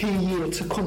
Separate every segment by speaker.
Speaker 1: 黑夜吃空。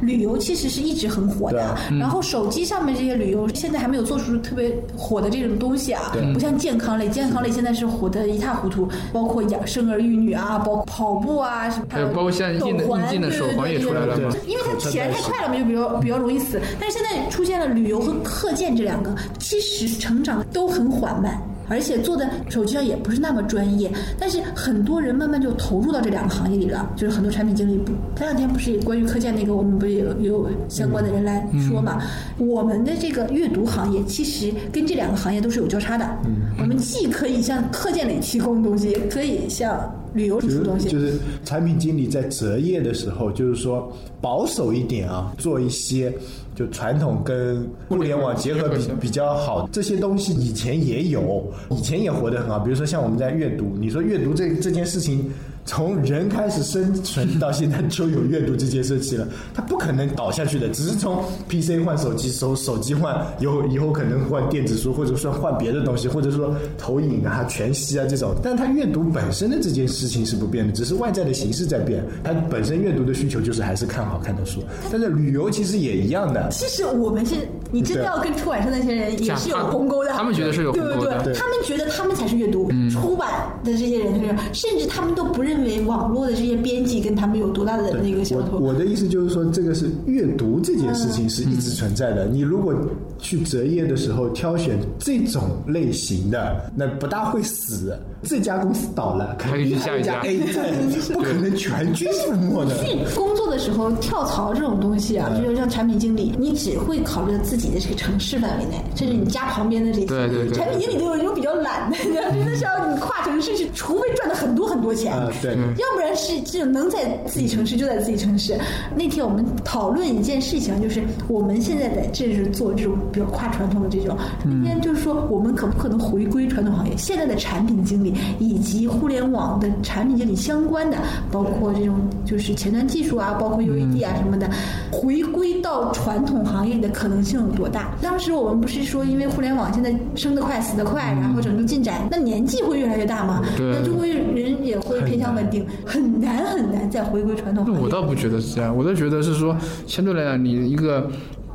Speaker 2: 旅游其实是一直很火的，然后手机上面这些旅游现在还没有做出特别火的这种东西啊，不像健康类，健康类现在是火的一塌糊涂，包括养生儿育女啊，包括跑步啊什么，
Speaker 3: 还有包括现在硬的硬件的手环也出来了嘛，
Speaker 2: 因为它起来太快了嘛，就比较比较容易死。但是现在出现了旅游和课件这两个，其实成长都很缓慢。而且做的手机上也不是那么专业，但是很多人慢慢就投入到这两个行业里了。就是很多产品经理，不，前两天不是关于课件那个，我们不是有有相关的人来说嘛？我们的这个阅读行业其实跟这两个行业都是有交叉的。嗯，我们既可以向课件里提供东西，也可以向旅游输出东西。
Speaker 4: 就是产品经理在择业的时候，就是说保守一点啊，做一些。就传统跟互联网结合比比较好，这些东西以前也有，以前也活得很好。比如说像我们在阅读，你说阅读这这件事情。从人开始生存到现在就有阅读这件事情了，它不可能倒下去的。只是从 PC 换手机，手手机换，以后以后可能换电子书，或者说换别的东西，或者说投影啊、全息啊这种。但它阅读本身的这件事情是不变的，只是外在的形式在变。它本身阅读的需求就是还是看好看的书。但是旅游其实也一样的。
Speaker 2: 其实我们是，你真的要跟出版社那些人也是有鸿沟的。
Speaker 3: 他们觉得是有鸿沟
Speaker 2: 的对，他们觉得他们才是阅读。出版的这些人，甚至他们都不认。认为网络的这些编辑跟他们有多大的那个相同？
Speaker 4: 我的意思就是说，这个是阅读这件事情是一直存在的。你如果去择业的时候挑选这种类型的，那不大会死。这家公司倒了，
Speaker 3: 可以去下一家。
Speaker 4: A 在，不可能全军覆没的。
Speaker 2: 去工作的时候跳槽这种东西啊，就是像产品经理，你只会考虑自己的这个城市范围内，甚至你家旁边的这些。
Speaker 3: 对对对。
Speaker 2: 产品经理都有一种比较懒的，真的是要你跨城市去，除非赚了很多很多钱。要不然是这种能在自己城市就在自己城市。那天我们讨论一件事情，就是我们现在在这是做这种比较跨传统的这种。那天就是说，我们可不可能回归传统行业？现在的产品经理以及互联网的产品经理相关的，包括这种就是前端技术啊，包括 UED 啊什么的，回归到传统行业的可能性有多大？当时我们不是说，因为互联网现在生得快死得快，然后整个进展，那年纪会越来越大吗？那中国人也会偏向稳定。很难很难再回归传统。
Speaker 3: 我倒不觉得是这样，我倒觉得是说，相对来讲，你一个，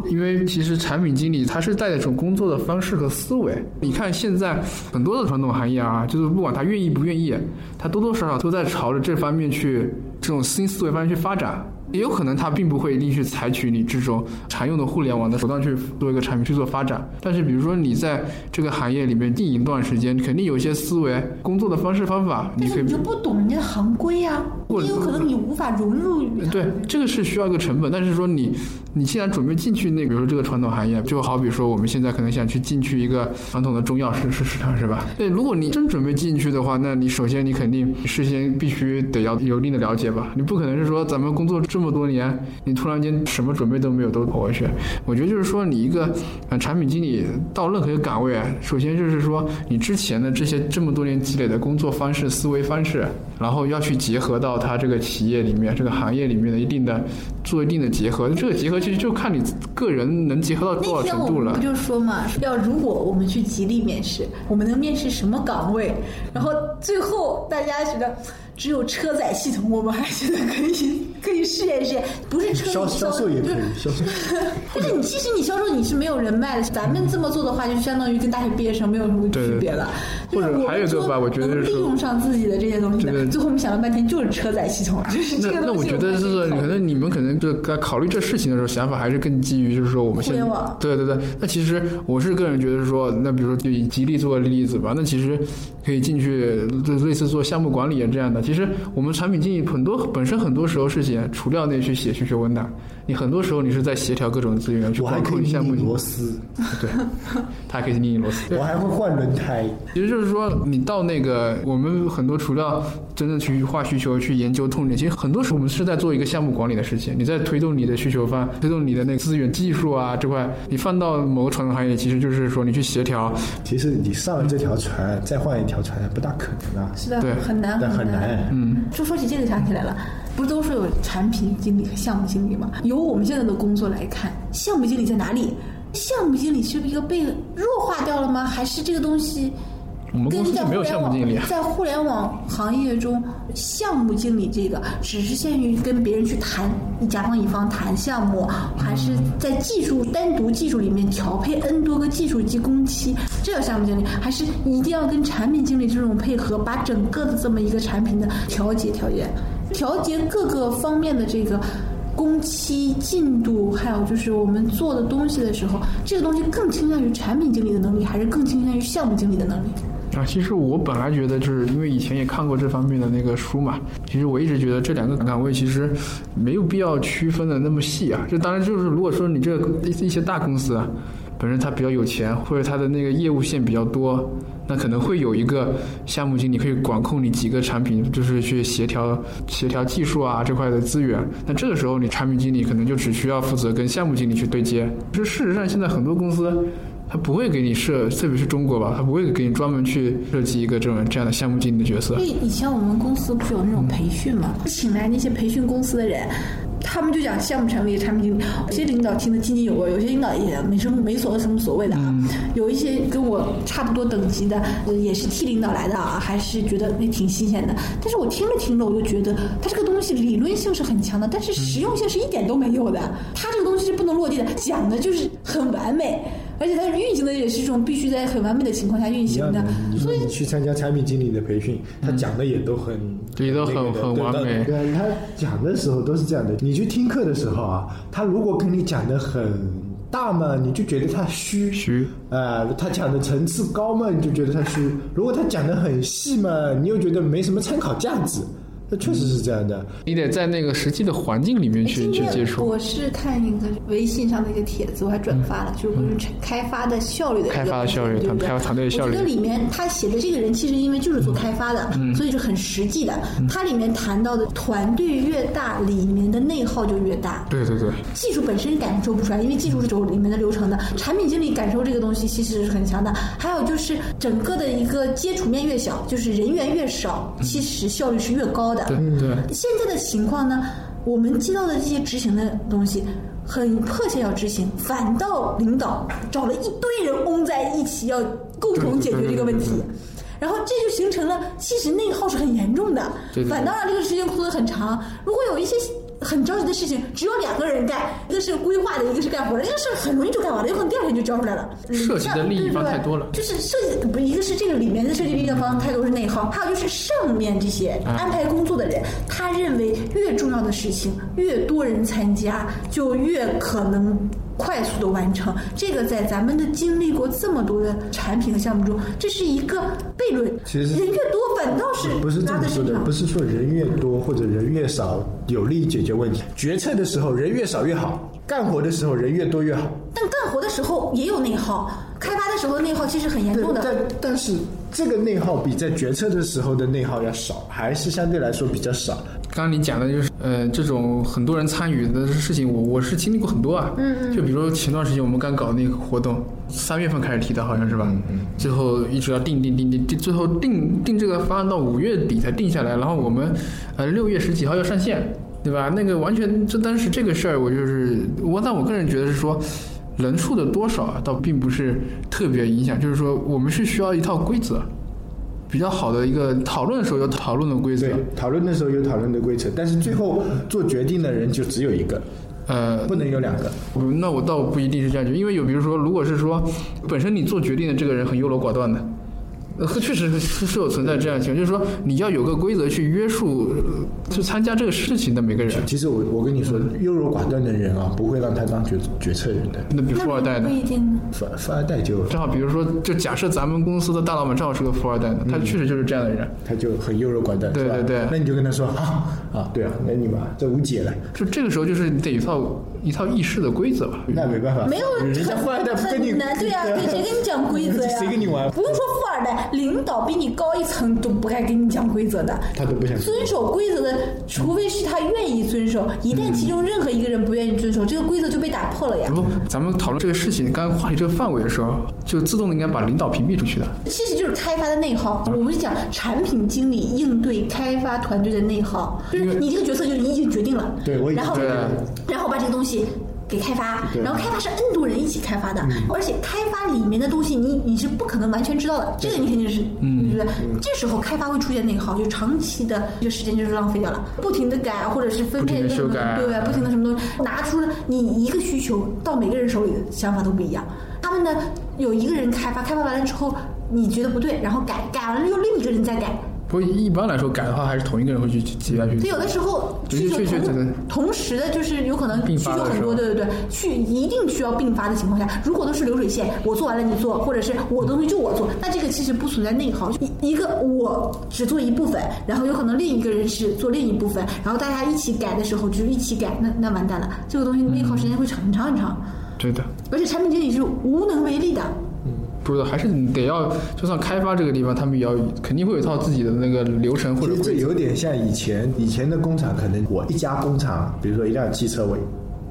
Speaker 3: 因为其实产品经理他是带着一种工作的方式和思维。你看现在很多的传统行业啊，就是不管他愿意不愿意，他多多少少都在朝着这方面去这种新思维方向去发展。也有可能他并不会一定去采取你这种常用的互联网的手段去做一个产品去做发展，但是比如说你在这个行业里面经营一段时间，肯定有一些思维、工作的方式方法，你可以
Speaker 2: 你就不懂人家的行规呀，也有可能你无法融入。
Speaker 3: 对，这个是需要一个成本，但是说你你既然准备进去那，比如说这个传统行业，就好比说我们现在可能想去进去一个传统的中药市市市场，是吧？对，如果你真准备进去的话，那你首先你肯定事先必须得要有一定的了解吧，你不可能是说咱们工作这么。这么多年，你突然间什么准备都没有都跑过去，我觉得就是说，你一个呃产品经理到任何一个岗位，首先就是说，你之前的这些这么多年积累的工作方式、思维方式，然后要去结合到他这个企业里面、这个行业里面的一定的做一定的结合。这个结合其实就看你个人能结合到多少程度了。
Speaker 2: 不就说嘛，要如果我们去吉利面试，我们能面试什么岗位？然后最后大家觉得。只有车载系统，我们还觉得可以可以试验试验，不是车
Speaker 4: 销销售也可以销售。
Speaker 2: 但是你其实你销售你是没有人脉的，咱们这么做的话，就相当于跟大学毕业生没有什么区别了。
Speaker 3: 或者还有一个吧，我觉得
Speaker 2: 利用上自己的这些东西的。最后我们想了半天就是车载系统，就是这个
Speaker 3: 那那我觉得是可能你们可能就在考虑这事情的时候，想法还是更基于就是说我们互
Speaker 2: 联网。
Speaker 3: 对对对，那其实我是个人觉得说，那比如说就以吉利做个例子吧，那其实可以进去类似做项目管理啊这样的。其实我们产品经理很多本身很多时候是写除掉那去写需求文档，你很多时候你是在协调各种资源去管控项目。
Speaker 4: 螺丝，
Speaker 3: 对，他还可以拧螺丝。
Speaker 4: 我还会换轮胎。
Speaker 3: 其实就是说，你到那个我们很多除了真正去画需求、去研究痛点，其实很多时候我们是在做一个项目管理的事情。你在推动你的需求方，推动你的那个资源、技术啊这块，你放到某个传统行业，其实就是说你去协调。
Speaker 4: 其实你上了这条船，再换一条船不大可能啊。
Speaker 2: 是的，
Speaker 3: 对，
Speaker 2: 很难，
Speaker 4: 很
Speaker 2: 难。
Speaker 3: 嗯。
Speaker 2: 就说起这个想起来了，不是都说有产品经理和项目经理吗？由我们现在的工作来看，项目经理在哪里？项目经理是一个被弱化掉了吗？还是这个东西
Speaker 3: 我们公司就没有项目经理啊。
Speaker 2: 在互联网行业中，项目经理这个只是限于跟别人去谈甲方乙方谈项目，还是在技术单独技术里面调配 N 多个技术及工期，这叫项目经理，还是一定要跟产品经理这种配合，把整个的这么一个产品的调节调节，调节各个方面的这个。工期进度，还有就是我们做的东西的时候，这个东西更倾向于产品经理的能力，还是更倾向于项目经理的能力？
Speaker 3: 啊，其实我本来觉得，就是因为以前也看过这方面的那个书嘛。其实我一直觉得这两个岗位其实没有必要区分的那么细啊。这当然就是如果说你这一些大公司啊，本身他比较有钱，或者他的那个业务线比较多。那可能会有一个项目经理可以管控你几个产品，就是去协调协调技术啊这块的资源。那这个时候，你产品经理可能就只需要负责跟项目经理去对接。就事实上，现在很多公司他不会给你设，特别是中国吧，他不会给你专门去设计一个这种这样的项目经理的角色。
Speaker 2: 因为以前我们公司不是有那种培训嘛，请来那些培训公司的人。他们就讲项目成立、产品经理，有些领导听得津津有味，有些领导也没什么没所什么所谓的啊。有一些跟我差不多等级的，也是替领导来的啊，还是觉得那挺新鲜的。但是我听着听着，我就觉得他这个东西理论性是很强的，但是实用性是一点都没有的。他这个东西是不能落地的，讲的就是很完美。而且它运行的也是一种必须在很完美的情况下运行的，所以
Speaker 4: 你去参加产品经理的培训，他讲的也都很，
Speaker 3: 也都很很完美。
Speaker 4: 对，他讲的时候都是这样的。你去听课的时候啊，他如果跟你讲的很大嘛，你就觉得他虚
Speaker 3: 虚
Speaker 4: 啊；他讲的层次高嘛，你就觉得他虚。如果他讲的很细嘛，你又觉得没什么参考价值。确实是这样的，
Speaker 3: 你得在那个实际的环境里面去去接触。
Speaker 2: 我是看一个微信上的一个帖子，我还转发了，就是关于开发的效率的。
Speaker 3: 开发的效率，对开发团队的效率。
Speaker 2: 我觉得里面他写的这个人，其实因为就是做开发的，所以是很实际的。他里面谈到的团队越大，里面的内耗就越大。
Speaker 3: 对对对。
Speaker 2: 技术本身感受不出来，因为技术是走里面的流程的。产品经理感受这个东西其实是很强的。还有就是整个的一个接触面越小，就是人员越少，其实效率是越高的。
Speaker 3: 对对，
Speaker 2: 现在的情况呢，我们接到的这些执行的东西很迫切要执行，反倒领导找了一堆人嗡在一起，要共同解决这个问题，然后这就形成了，其实内耗是很严重的，反倒让这个时间拖得很长。如果有一些。很着急的事情，只有两个人干，一个是规划的，一个是干活的，这个事很容易就干完了，有可能第二天就交出来了。
Speaker 3: 涉及的利益方太多了，
Speaker 2: 就是设计不一个是这个里面的设计利益方太多是内耗，还有就是上面这些安排工作的人，他认为越重要的事情越多人参加，就越可能。快速的完成，这个在咱们的经历过这么多的产品和项目中，这是一个悖论。
Speaker 4: 其实
Speaker 2: 人越多反倒是
Speaker 4: 不是这么说的，不是说人越多或者人越少有利于解决问题。决策的时候人越少越好，干活的时候人越多越好。
Speaker 2: 但干活的时候也有内耗，开发的时候内耗其实很严重的。
Speaker 4: 但但是这个内耗比在决策的时候的内耗要少，还是相对来说比较少。
Speaker 3: 刚刚你讲的就是，呃，这种很多人参与的事情，我我是经历过很多啊。
Speaker 2: 嗯嗯。
Speaker 3: 就比如说前段时间我们刚搞那个活动，三月份开始提的，好像是吧？
Speaker 4: 嗯嗯。
Speaker 3: 最后一直要定定定定定，最后定定这个方案到五月底才定下来，然后我们呃六月十几号要上线，对吧？那个完全这当时这个事儿，我就是我，但我个人觉得是说，人数的多少啊，倒并不是特别影响，就是说我们是需要一套规则。比较好的一个讨论的时候有讨论的规则，
Speaker 4: 讨论的时候有讨论的规则，但是最后做决定的人就只有一个，
Speaker 3: 呃，
Speaker 4: 不能有两个。
Speaker 3: 那我倒不一定是这样觉得，因为有比如说，如果是说本身你做决定的这个人很优柔寡断的。呃，确实是是有存在这样情况，就是说你要有个规则去约束去参加这个事情的每个人。
Speaker 4: 其实我我跟你说，优柔寡断的人啊，不会让他当决决策人的。
Speaker 3: 那比富二代呢？
Speaker 2: 不一定。
Speaker 4: 富富二代就
Speaker 3: 正好，比如说，就假设咱们公司的大老板正好是个富二代呢，他确实就是这样的人，
Speaker 4: 他就很优柔寡断。
Speaker 3: 对对对。
Speaker 4: 那你就跟他说啊啊，对啊，那你嘛，这无解了。
Speaker 3: 就这个时候，就是你得一套一套议事的规则吧。
Speaker 4: 那没办法。
Speaker 2: 没有，
Speaker 4: 人家富二代不跟你
Speaker 2: 难，对呀，谁跟你讲规则呀？
Speaker 4: 谁跟你玩？
Speaker 2: 不用说富二代，领导比你。高一层都不该跟你讲规则的，
Speaker 4: 他都不想
Speaker 2: 遵守规则的，除非是他愿意遵守。一旦其中任何一个人不愿意遵守，这个规则就被打破了呀。
Speaker 3: 不，咱们讨论这个事情，刚刚话题这个范围的时候，就自动的应该把领导屏蔽出去的。
Speaker 2: 其实就是开发的内耗。我们讲产品经理应对开发团队的内耗，就是你这个角色就已经决定了，
Speaker 4: 对，我
Speaker 2: 然后然后把这个东西。给开发，然后开发是 N 多人一起开发的，而且开发里面的东西你你是不可能完全知道的，这个你肯定是，嗯，对不对？这时候开发会出现内耗，就长期的这个时间就是浪费掉了，不停的改或者是分配
Speaker 3: 不停地
Speaker 2: 什么对？不停的什么东西，拿出了你一个需求到每个人手里的想法都不一样。他们呢有一个人开发，开发完了之后你觉得不对，然后改改完了又另一个人再改，
Speaker 3: 不过一般来说改的话，还是同一个人会去接下去
Speaker 2: 所以有的时候
Speaker 3: 对
Speaker 2: 需求
Speaker 3: 确确这个
Speaker 2: 同同时的，就是有可能
Speaker 3: 并
Speaker 2: 需求很多，对对对，去一定需要并发的情况下，如果都是流水线，我做完了你做，或者是我的东西就我做，那这个其实不存在内耗。一一个我只做一部分，然后有可能另一个人是做另一部分，然后大家一起改的时候就是一起改，那那完蛋了，这个东西内耗时间会长很长很长，
Speaker 3: 对的。
Speaker 2: 而且产品经理是无能为力的。
Speaker 3: 不知道，还是你得要，就算开发这个地方，他们也要肯定会有一套自己的那个流程或
Speaker 4: 其实这
Speaker 3: 者规则。
Speaker 4: 有点像以前以前的工厂，可能我一家工厂，比如说一辆汽车，我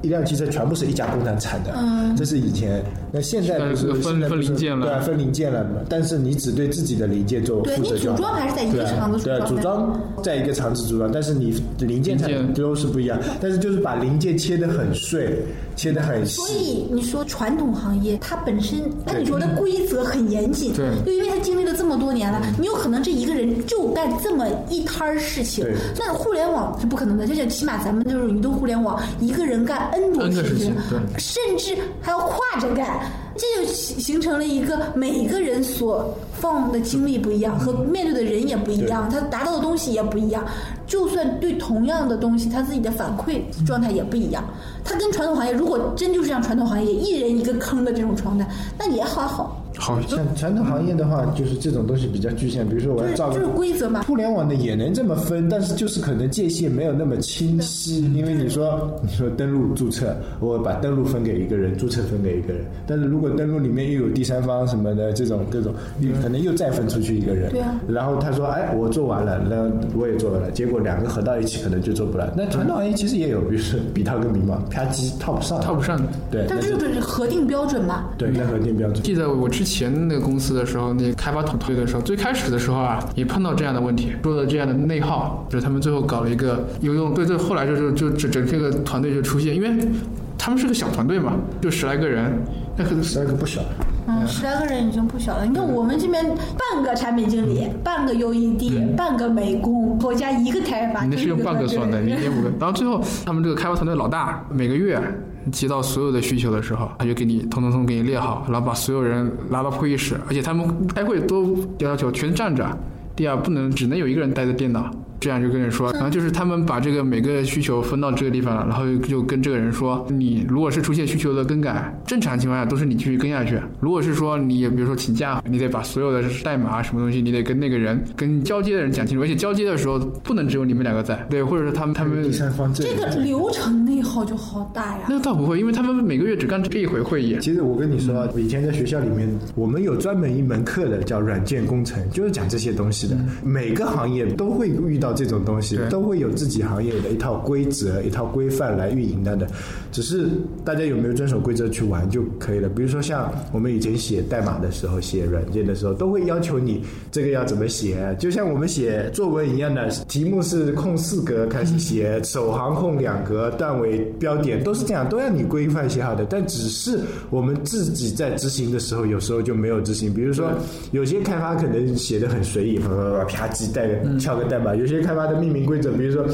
Speaker 4: 一辆汽车全部是一家工厂产的，嗯，这是以前。那现在不是
Speaker 3: 分分零件了
Speaker 4: 对啊，分零件了嘛。但是你只对自己的零件做负责就好
Speaker 2: 组装还是在一个厂子组
Speaker 4: 对啊，组
Speaker 2: 装
Speaker 4: 在一个厂子组装，但是你零件产
Speaker 3: 零件
Speaker 4: 都是不一样。但是就是把零件切得很碎，切得很
Speaker 2: 所。以你说传统行业，它本身那你说的规则很严谨，
Speaker 3: 对
Speaker 2: 就因为它经历了这么多年了，你有可能这一个人就干这么一摊儿事情
Speaker 4: 对。
Speaker 2: 那互联网是不可能的，就像起码咱们就是移动互联网，一个人干 N 多
Speaker 3: 事
Speaker 2: 情
Speaker 3: 情，对
Speaker 2: 甚至还要跨着干。这就形形成了一个每个人所放的精力不一样，和面对的人也不一样，他达到的东西也不一样。就算对同样的东西，他自己的反馈状态也不一样。他跟传统行业，如果真就是像传统行业一人一个坑的这种状态，那也还好，
Speaker 3: 好，
Speaker 4: 像传统行业的话，就是这种东西比较局限。比如说我
Speaker 2: 就是
Speaker 4: 要造个
Speaker 2: 就是规则嘛。
Speaker 4: 互联网的也能这么分，但是就是可能界限没有那么清晰，因为你说你说登录注册，我把登录分给一个人，注册分给一个人，但是如果登录里面又有第三方什么的这种各种，你可能又再分出去一个人，
Speaker 2: 对啊
Speaker 4: 然后他说哎我做完了，那我也做完了，结果两个合到一起可能就做不了。那传统行业其实也有，比如说笔套跟迷茫，啪叽套不上，
Speaker 3: 套不上的。
Speaker 4: 对，
Speaker 2: 但
Speaker 4: 那是
Speaker 2: 是就是核定标准嘛。
Speaker 4: 对那核定标准。
Speaker 3: 记得我之前那个公司的时候，那开发团队的时候，最开始的时候啊，也碰到这样的问题，做了这样的内耗，就是他们最后搞了一个有用，对对，后来就就就整整这个团队就出现，因为他们是个小团队嘛，就十来个人，那可能
Speaker 4: 十来个不小，
Speaker 2: 嗯，十来个人已经不小了。你看我们这边半个产品经理，半个 UED，半个美工，我加一个开发。
Speaker 3: 你那是用半个算的，
Speaker 2: 对
Speaker 3: 零点五个。然后最后他们这个开发团队老大每个月接到所有的需求的时候，他就给你通通通给你列好，然后把所有人拉到会议室，而且他们开会都要求全站着，第二不能只能有一个人待在电脑。这样就跟人说，然后就是他们把这个每个需求分到这个地方了，然后就跟这个人说，你如果是出现需求的更改，正常情况下都是你继续跟下去。如果是说你比如说请假，你得把所有的代码什么东西，你得跟那个人跟交接的人讲清楚，而且交接的时候不能只有你们两个在，对，或者是他们他们
Speaker 4: 第三方这
Speaker 2: 这个流程内耗就好大呀。
Speaker 3: 那倒不会，因为他们每个月只干这一回会议。
Speaker 4: 其实我跟你说，我以前在学校里面，我们有专门一门课的，叫软件工程，就是讲这些东西的。每个行业都会遇到这种东西，都会有自己行业的一套规则、一套规范来运营它的。只是大家有没有遵守规则去玩就可以了。比如说像我们以前写代码的时候、写软件的时候，都会要求你这个要怎么写，就像我们写作文一样的，题目是空四格开始写，首行空两格，段尾标点都是这样，都要你规范写好的。但只是我们自己在执行的时候，有时候就没有执行。比如说有些开发可能写的很随意，啪啪啪啪叽带个敲个代码；有些开发的命名规则，比如说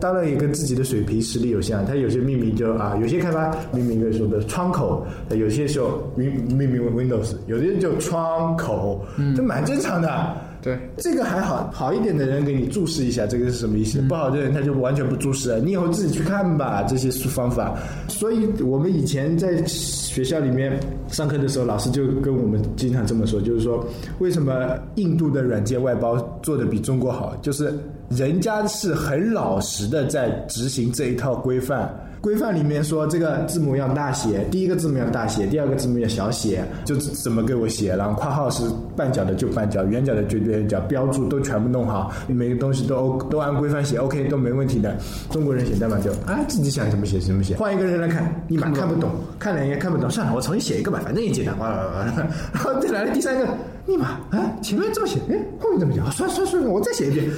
Speaker 4: 当然也跟自己的水平实力有限，他有些命名就啊，有些开发命名的时候的窗口，有些时候命命名为 Windows，有的人就窗口，这蛮正常的。
Speaker 3: 对，
Speaker 4: 这个还好，好一点的人给你注释一下，这个是什么意思？不好的人他就完全不注释了，你以后自己去看吧，这些方法。所以我们以前在学校里面上课的时候，老师就跟我们经常这么说，就是说为什么印度的软件外包做的比中国好，就是人家是很老实的在执行这一套规范。规范里面说这个字母要大写，第一个字母要大写，第二个字母要小写，就怎么给我写，然后括号是半角的就半角，圆角的就圆角，标注都全部弄好，每个东西都 O 都按规范写，OK 都没问题的。中国人写代码就啊自己想怎么写怎么写，换一个人来看，立马看不懂，看两眼看不懂，算了，我重新写一个吧，反正也简单，哇哇哇，然后再来了第三个，立马啊前面这么写，哎后面这么写，啊算算了算了，我再写一遍。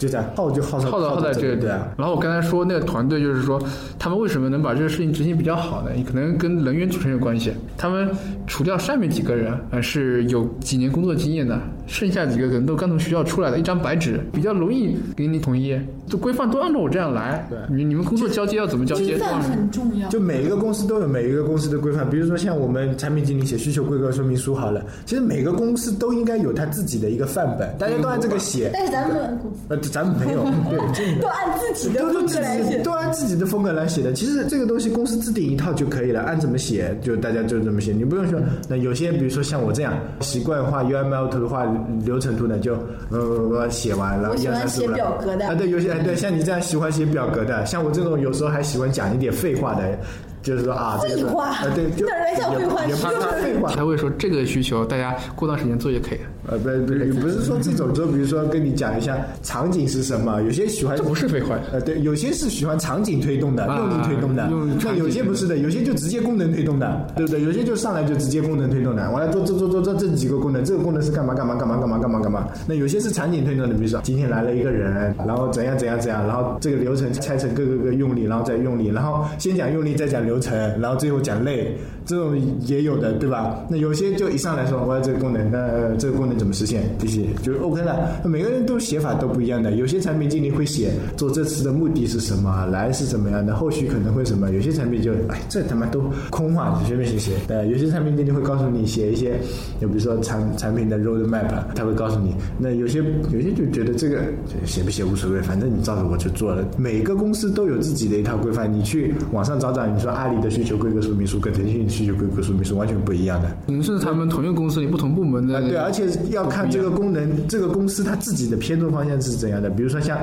Speaker 4: 就这样耗就耗在
Speaker 3: 耗在耗在这个
Speaker 4: 对啊。
Speaker 3: 然后我刚才说那个团队，就是说他们为什么能把这个事情执行比较好呢？可能跟人员组成有关系。他们除掉上面几个人，呃，是有几年工作经验的，剩下几个可能都刚从学校出来的，一张白纸，比较容易给你统一。就规范都按照我这样来，
Speaker 4: 对
Speaker 3: 你你们工作交接要怎么交接？
Speaker 2: 规范很重要。
Speaker 4: 就每一个公司都有每一个公司的规范，比如说像我们产品经理写需求规格说明书好了，其实每个公司都应该有他自己的一个范本，大家都按这个写。
Speaker 2: 但是咱们公司
Speaker 4: 呃，咱们没有，对，
Speaker 2: 都按自己的
Speaker 4: 都都自
Speaker 2: 风格来写。
Speaker 4: 己都按自己的风格来写的。其实这个东西公司制定一套就可以了，按怎么写就大家就这么写，你不用说。那有些比如说像我这样习惯画 UML 图画流程图呢，就呃写完了，
Speaker 2: 我喜欢写表格的
Speaker 4: 啊，对，有些对像你这样喜欢写表格的，像我这种有时候还喜欢讲一点废话的。就是说啊，
Speaker 2: 废话
Speaker 4: 啊，对，就
Speaker 2: 哪来像废话
Speaker 4: 也怕他废话。
Speaker 3: 才会说这个需求，大家过段时间做就可以了。
Speaker 4: 呃，不不不是说这种，就比如说跟你讲一下场景是什么，有些喜欢
Speaker 3: 这不是废话。
Speaker 4: 呃，对，有些是喜欢场景推动的，
Speaker 3: 啊
Speaker 4: 用力推动的，
Speaker 3: 用
Speaker 4: 那有些不是的，有些就直接功能推动的，对不对？有些就上来就直接功能推动的，完了做做做做做这几个功能，这个功能是干嘛干嘛干嘛干嘛干嘛干嘛。那有些是场景推动的，比如说今天来了一个人，然后怎样怎样怎样，然后这个流程拆成各个个用力，然后再用力，然后先讲用力，再讲流程，然后最后讲累，这种也有的，对吧？那有些就一上来说我要这个功能，那这个功能怎么实现？这些就 OK 了。每个人都写法都不一样的，有些产品经理会写做这次的目的是什么，来是怎么样的，后续可能会什么。有些产品就哎，这他妈都空话，随便写写。对，有些产品经理会告诉你写一些，就比如说产产品的 road map，他会告诉你。那有些有些就觉得这个写不写无所谓，反正你照着我就做了。每个公司都有自己的一套规范，你去网上找找，你说阿里的需求规格说明书跟腾讯的需求规格说明是完全不一样的。
Speaker 3: 可能是他们同一个公司里不同部门的、
Speaker 4: 啊，对，而且要看这个功能，这个公司它自己的偏重方向是怎样的。比如说像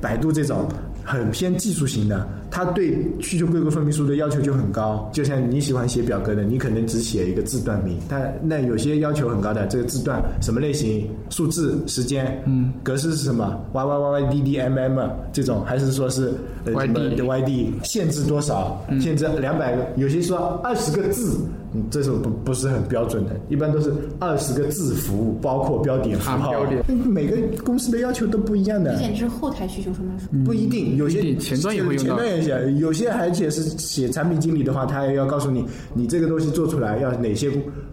Speaker 4: 百度这种很偏技术型的，它对需求规格说明书的要求就很高。就像你喜欢写表格的，你可能只写一个字段名，但那有些要求很高的，这个字段什么类型、数字、时间，嗯，格式是什么？Y Y Y Y D D M M 这种，还是说是呃
Speaker 3: YD
Speaker 4: Y D 限制多少？限制两百个，有些说二十个字。嗯，这是不不是很标准的，一般都是二十个字符，包括标点符号。
Speaker 3: 标点
Speaker 4: 每个公司的要求都不一样的。
Speaker 2: 简直是后台需求说明书。
Speaker 4: 不一定，有些
Speaker 3: 前端也会用到
Speaker 4: 前端也写，有些而且是写产品经理的话，他也要告诉你，你这个东西做出来要哪些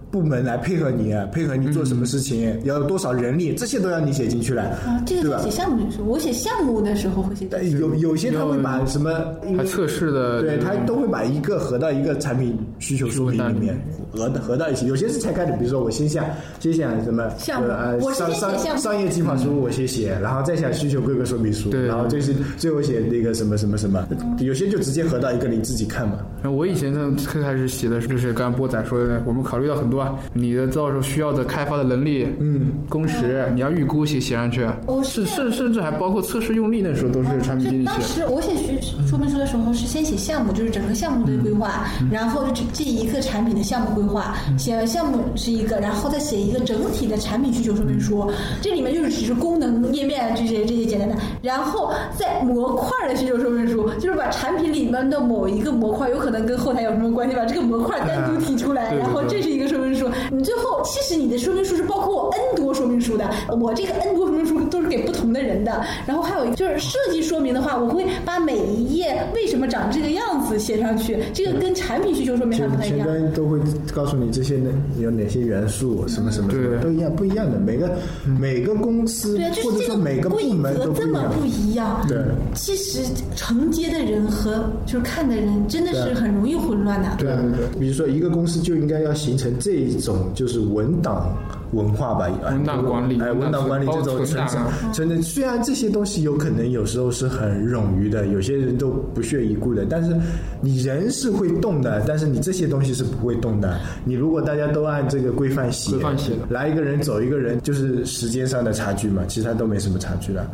Speaker 4: 部门来配合你，配合你做什么事情，要有多少人力，这些都要你写进去了，
Speaker 2: 啊，这个在写？项目的时候，我写项目的时候会写
Speaker 4: 有有些他会把什么
Speaker 3: 还测试的
Speaker 4: 对他都会把一个合到一个产品需求说明里面，合的合到一起。有些是拆开的，比如说我先想先想什么
Speaker 2: 项目
Speaker 4: 呃
Speaker 2: 我先
Speaker 4: 商商
Speaker 2: 写项目
Speaker 4: 商业计划书我先写，然后再想需求规格说明书，
Speaker 3: 对
Speaker 4: 然后就是最后写那个什么什么什么，有些就直接合到一个你自己看嘛。
Speaker 3: 我以前呢，最开始写的就是刚刚波仔说的，我们考虑到很多啊，你的到时候需要的开发的能力，嗯，工时，你要预估写写上去，
Speaker 2: 哦
Speaker 3: 是
Speaker 2: 是
Speaker 3: 甚甚至还包括测试用力那时候都是产品经理
Speaker 2: 当。时我写学说明书的时候是先写项目，就是整个项目的规划，然后就这一个产品的项目规划，写完项目是一个，然后再写一个整体的产品需求说明书，这里面就是只是功能页面这些这些简单的，然后在模块的需求说明书，就是把产品里面的某一个模块有可能跟后台有什么关系，把这个模块单独提出来，然后这是一个说明书。你最后其实你的说明书是包括 N 多说明书的，我这个 N 多都是给不同的人的。然后还有就是设计说明的话，我会把每一页为什么长这个样子写上去，这个跟产品需求说明还
Speaker 4: 前前
Speaker 2: 不太一样。
Speaker 4: 端都会告诉你这些呢有哪些元素，什么什么什么
Speaker 3: 对
Speaker 4: 都一样，不一样的。每个每个公司
Speaker 2: 对啊，就
Speaker 4: 或者
Speaker 2: 是这个
Speaker 4: 说每个部
Speaker 2: 规
Speaker 4: 门
Speaker 2: 则
Speaker 4: 都不一样。
Speaker 2: 这么不一样。
Speaker 4: 对
Speaker 2: 其实承接的人和就是看的人真的是很容易混乱的。
Speaker 4: 对啊，比如说一个公司就应该要形成这一种就是文档文化吧，哎
Speaker 3: 文档管理
Speaker 4: 哎，文档管理这种
Speaker 3: 包括存
Speaker 4: 存
Speaker 3: 档啊
Speaker 4: 存的。虽然这些东西有可能有时候是很冗余的，有些人都不屑一顾的，但是你人是会动的，但是你这些东西是不会动的。你如果大家都按这个规范写，
Speaker 3: 规范写
Speaker 4: 来一个人走一个人，就是时间上的差距嘛，其他都没什么差距了。